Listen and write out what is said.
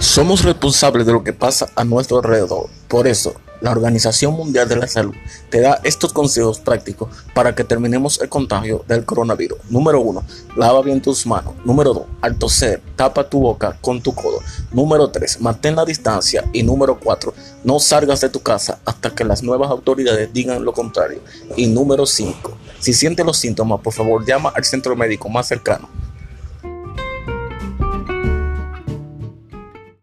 Somos responsables de lo que pasa a nuestro alrededor. Por eso, la Organización Mundial de la Salud te da estos consejos prácticos para que terminemos el contagio del coronavirus. Número 1. Lava bien tus manos. Número 2. Al toser, tapa tu boca con tu codo. Número 3. Mantén la distancia. Y número 4. No salgas de tu casa hasta que las nuevas autoridades digan lo contrario. Y número 5. Si sientes los síntomas, por favor llama al centro médico más cercano